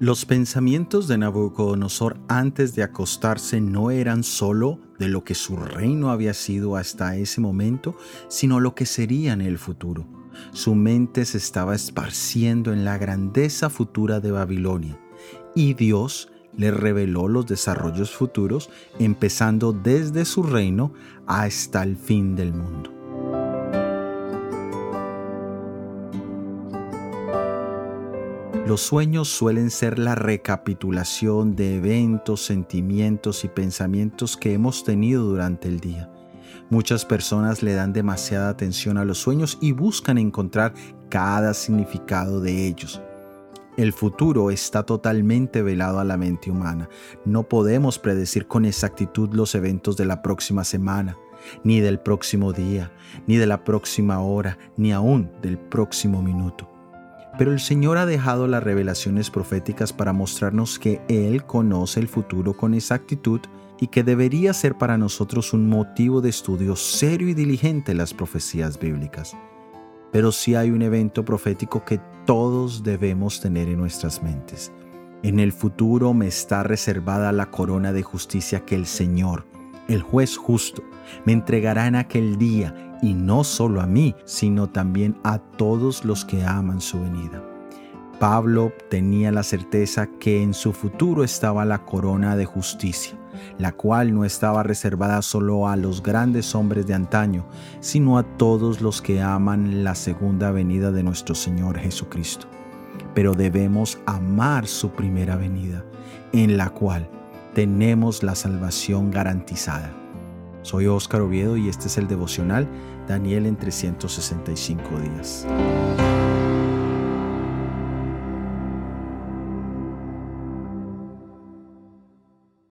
Los pensamientos de Nabucodonosor antes de acostarse no eran sólo de lo que su reino había sido hasta ese momento, sino lo que sería en el futuro. Su mente se estaba esparciendo en la grandeza futura de Babilonia, y Dios le reveló los desarrollos futuros, empezando desde su reino hasta el fin del mundo. Los sueños suelen ser la recapitulación de eventos, sentimientos y pensamientos que hemos tenido durante el día. Muchas personas le dan demasiada atención a los sueños y buscan encontrar cada significado de ellos. El futuro está totalmente velado a la mente humana. No podemos predecir con exactitud los eventos de la próxima semana, ni del próximo día, ni de la próxima hora, ni aún del próximo minuto. Pero el Señor ha dejado las revelaciones proféticas para mostrarnos que Él conoce el futuro con exactitud y que debería ser para nosotros un motivo de estudio serio y diligente las profecías bíblicas. Pero sí hay un evento profético que todos debemos tener en nuestras mentes. En el futuro me está reservada la corona de justicia que el Señor, el juez justo, me entregará en aquel día y no solo a mí, sino también a todos los que aman su venida. Pablo tenía la certeza que en su futuro estaba la corona de justicia, la cual no estaba reservada solo a los grandes hombres de antaño, sino a todos los que aman la segunda venida de nuestro Señor Jesucristo. Pero debemos amar su primera venida, en la cual tenemos la salvación garantizada. Soy Óscar Oviedo y este es el devocional Daniel en 365 días.